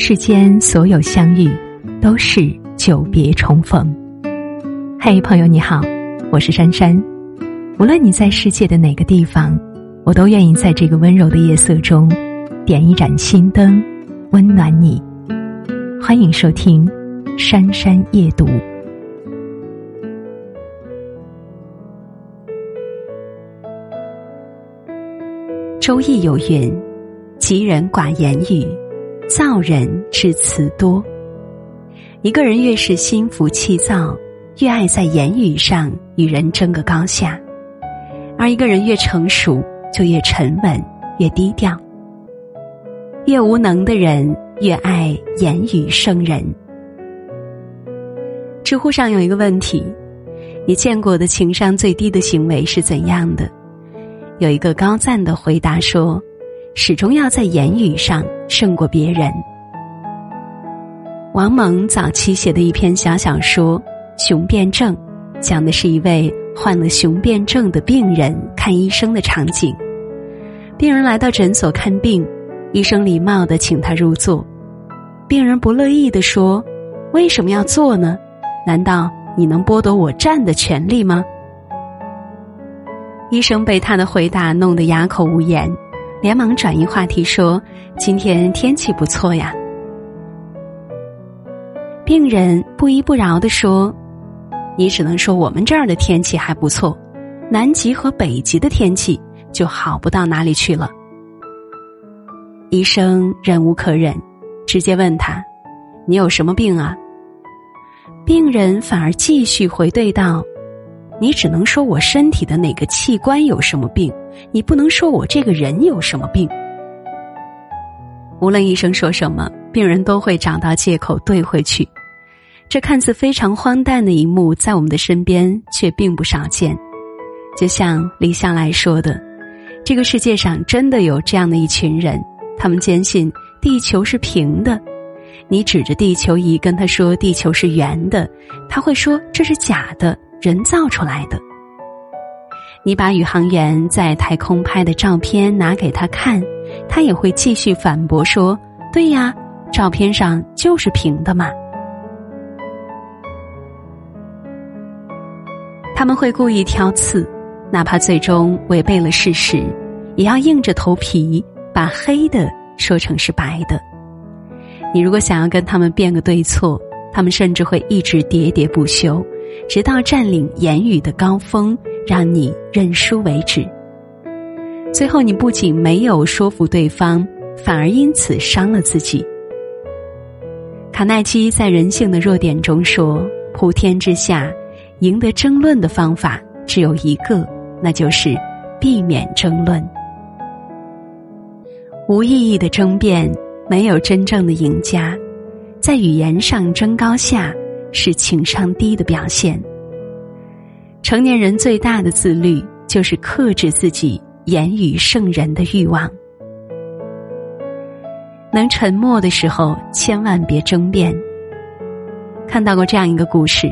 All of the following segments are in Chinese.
世间所有相遇，都是久别重逢。嘿，朋友你好，我是珊珊。无论你在世界的哪个地方，我都愿意在这个温柔的夜色中，点一盏心灯，温暖你。欢迎收听《珊珊夜读》。周易有云：“吉人寡言语。”造人之词多。一个人越是心浮气躁，越爱在言语上与人争个高下；而一个人越成熟，就越沉稳、越低调。越无能的人，越爱言语胜人。知乎上有一个问题：你见过的情商最低的行为是怎样的？有一个高赞的回答说。始终要在言语上胜过别人。王蒙早期写的一篇小小说《雄辩症》，讲的是一位患了雄辩症的病人看医生的场景。病人来到诊所看病，医生礼貌的请他入座。病人不乐意的说：“为什么要坐呢？难道你能剥夺我站的权利吗？”医生被他的回答弄得哑口无言。连忙转移话题说：“今天天气不错呀。”病人不依不饶的说：“你只能说我们这儿的天气还不错，南极和北极的天气就好不到哪里去了。”医生忍无可忍，直接问他：“你有什么病啊？”病人反而继续回对道：“你只能说我身体的哪个器官有什么病。”你不能说我这个人有什么病。无论医生说什么，病人都会找到借口怼回去。这看似非常荒诞的一幕，在我们的身边却并不少见。就像李向来说的：“这个世界上真的有这样的一群人，他们坚信地球是平的。你指着地球仪跟他说地球是圆的，他会说这是假的，人造出来的。”你把宇航员在太空拍的照片拿给他看，他也会继续反驳说：“对呀，照片上就是平的嘛。”他们会故意挑刺，哪怕最终违背了事实，也要硬着头皮把黑的说成是白的。你如果想要跟他们辩个对错，他们甚至会一直喋喋不休，直到占领言语的高峰。让你认输为止。最后，你不仅没有说服对方，反而因此伤了自己。卡耐基在《人性的弱点》中说：“普天之下，赢得争论的方法只有一个，那就是避免争论。无意义的争辩，没有真正的赢家。在语言上争高下，是情商低的表现。”成年人最大的自律，就是克制自己言语胜人的欲望。能沉默的时候，千万别争辩。看到过这样一个故事：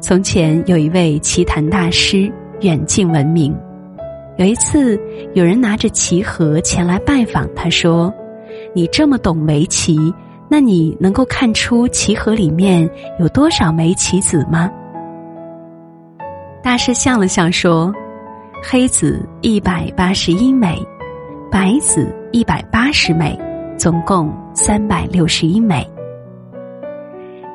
从前有一位棋坛大师，远近闻名。有一次，有人拿着棋盒前来拜访，他说：“你这么懂围棋，那你能够看出棋盒里面有多少枚棋子吗？”大师笑了笑说：“黑子一百八十一枚，白子一百八十枚，总共三百六十一枚。”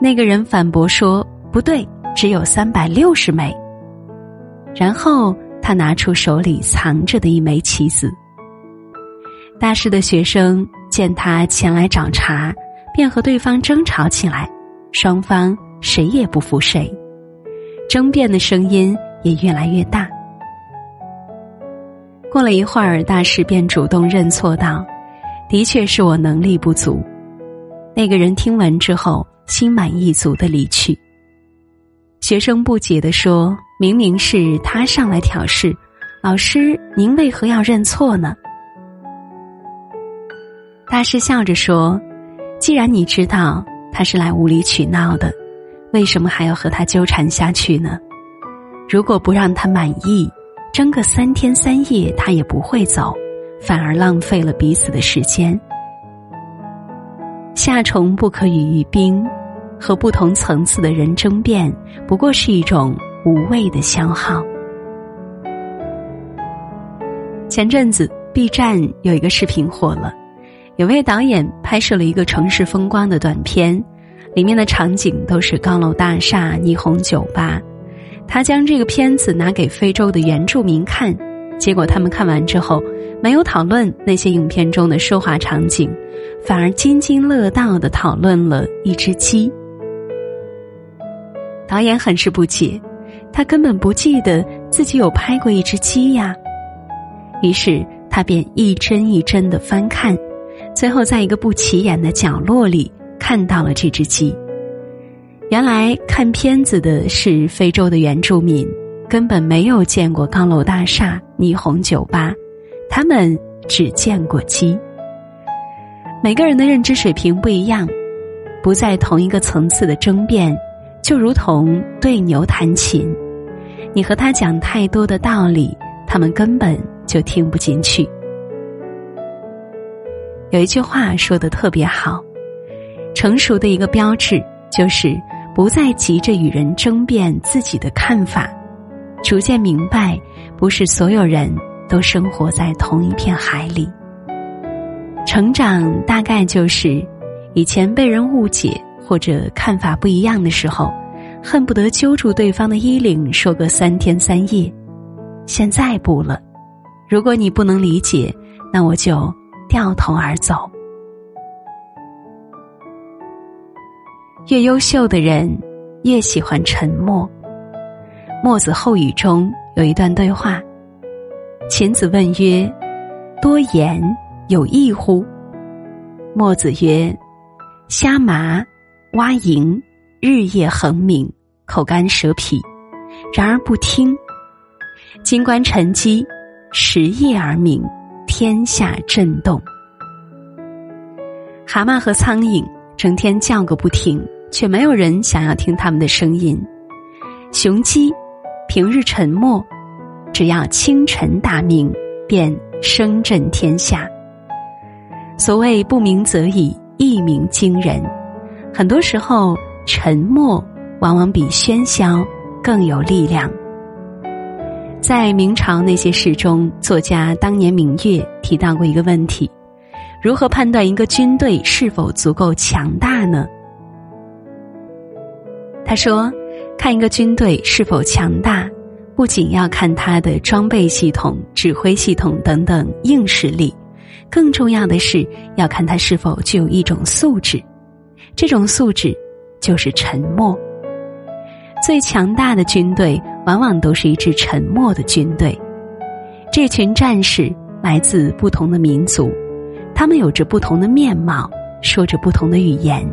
那个人反驳说：“不对，只有三百六十枚。”然后他拿出手里藏着的一枚棋子。大师的学生见他前来找茬，便和对方争吵起来，双方谁也不服谁。争辩的声音也越来越大。过了一会儿，大师便主动认错道：“的确是我能力不足。”那个人听闻之后，心满意足的离去。学生不解的说：“明明是他上来挑事，老师您为何要认错呢？”大师笑着说：“既然你知道他是来无理取闹的。”为什么还要和他纠缠下去呢？如果不让他满意，争个三天三夜，他也不会走，反而浪费了彼此的时间。夏虫不可语于冰，和不同层次的人争辩，不过是一种无谓的消耗。前阵子 B 站有一个视频火了，有位导演拍摄了一个城市风光的短片，里面的场景都是高楼大厦、霓虹酒吧。他将这个片子拿给非洲的原住民看，结果他们看完之后，没有讨论那些影片中的奢华场景，反而津津乐道的讨论了一只鸡。导演很是不解，他根本不记得自己有拍过一只鸡呀。于是他便一帧一帧的翻看，最后在一个不起眼的角落里看到了这只鸡。原来看片子的是非洲的原住民，根本没有见过高楼大厦、霓虹酒吧，他们只见过鸡。每个人的认知水平不一样，不在同一个层次的争辩，就如同对牛弹琴，你和他讲太多的道理，他们根本就听不进去。有一句话说的特别好，成熟的一个标志就是。不再急着与人争辩自己的看法，逐渐明白，不是所有人都生活在同一片海里。成长大概就是，以前被人误解或者看法不一样的时候，恨不得揪住对方的衣领说个三天三夜。现在不了，如果你不能理解，那我就掉头而走。越优秀的人，越喜欢沉默。墨子后语中有一段对话：秦子问曰：“多言有益乎？”墨子曰：“虾麻、蛙蝇，日夜恒鸣，口干舌疲，然而不听。金冠沉积，时夜而鸣，天下震动。蛤蟆和苍蝇。”整天叫个不停，却没有人想要听他们的声音。雄鸡平日沉默，只要清晨大鸣，便声震天下。所谓不鸣则已，一鸣惊人。很多时候，沉默往往比喧嚣更有力量。在明朝那些事中，作家当年明月提到过一个问题。如何判断一个军队是否足够强大呢？他说：“看一个军队是否强大，不仅要看他的装备系统、指挥系统等等硬实力，更重要的是要看他是否具有一种素质。这种素质就是沉默。最强大的军队，往往都是一支沉默的军队。这群战士来自不同的民族。”他们有着不同的面貌，说着不同的语言，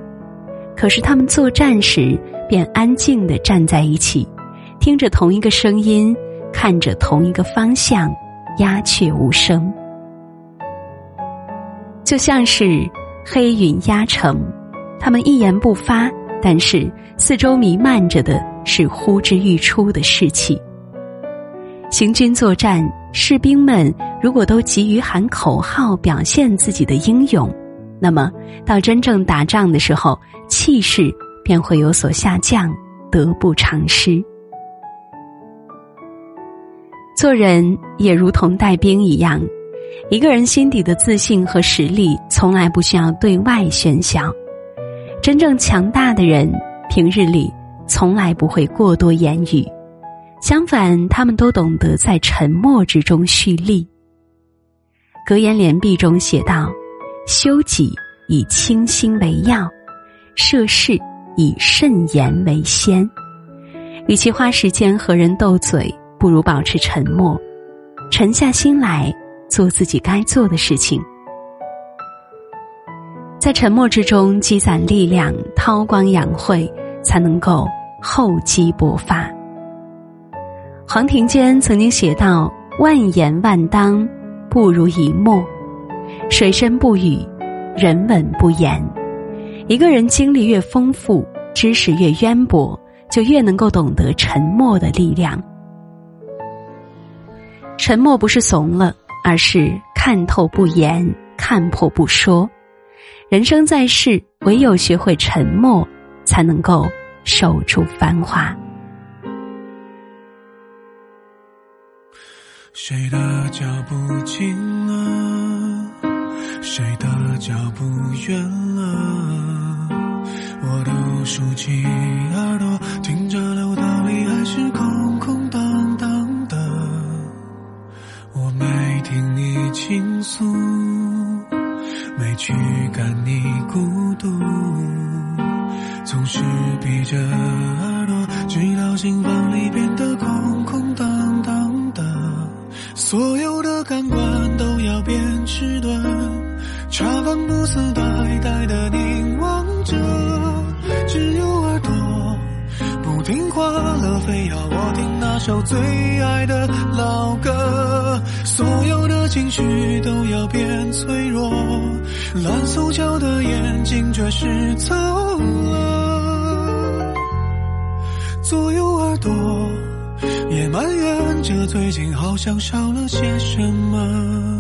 可是他们作战时便安静的站在一起，听着同一个声音，看着同一个方向，鸦雀无声，就像是黑云压城，他们一言不发，但是四周弥漫着的是呼之欲出的士气。行军作战，士兵们如果都急于喊口号表现自己的英勇，那么到真正打仗的时候，气势便会有所下降，得不偿失。做人也如同带兵一样，一个人心底的自信和实力从来不需要对外喧嚣。真正强大的人，平日里从来不会过多言语。相反，他们都懂得在沉默之中蓄力。格言联璧中写道：“修己以清心为要，涉世以慎言为先。与其花时间和人斗嘴，不如保持沉默，沉下心来做自己该做的事情。在沉默之中积攒力量，韬光养晦，才能够厚积薄发。”黄庭坚曾经写道：“万言万当，不如一默。水深不语，人稳不言。一个人经历越丰富，知识越渊博，就越能够懂得沉默的力量。沉默不是怂了，而是看透不言，看破不说。人生在世，唯有学会沉默，才能够守住繁华。谁的脚步近了？谁的脚步远了？我都数清总是闭着耳朵，直到心房里变得空空荡荡的。所有的感官都要变迟钝，茶饭不思呆呆的凝望着，只有耳朵不听话了，非要我听那首最爱的老歌。所有的情绪都要变脆弱，蓝塑胶的眼睛却是走了，左右耳朵。也埋怨着最近好像少了些什么。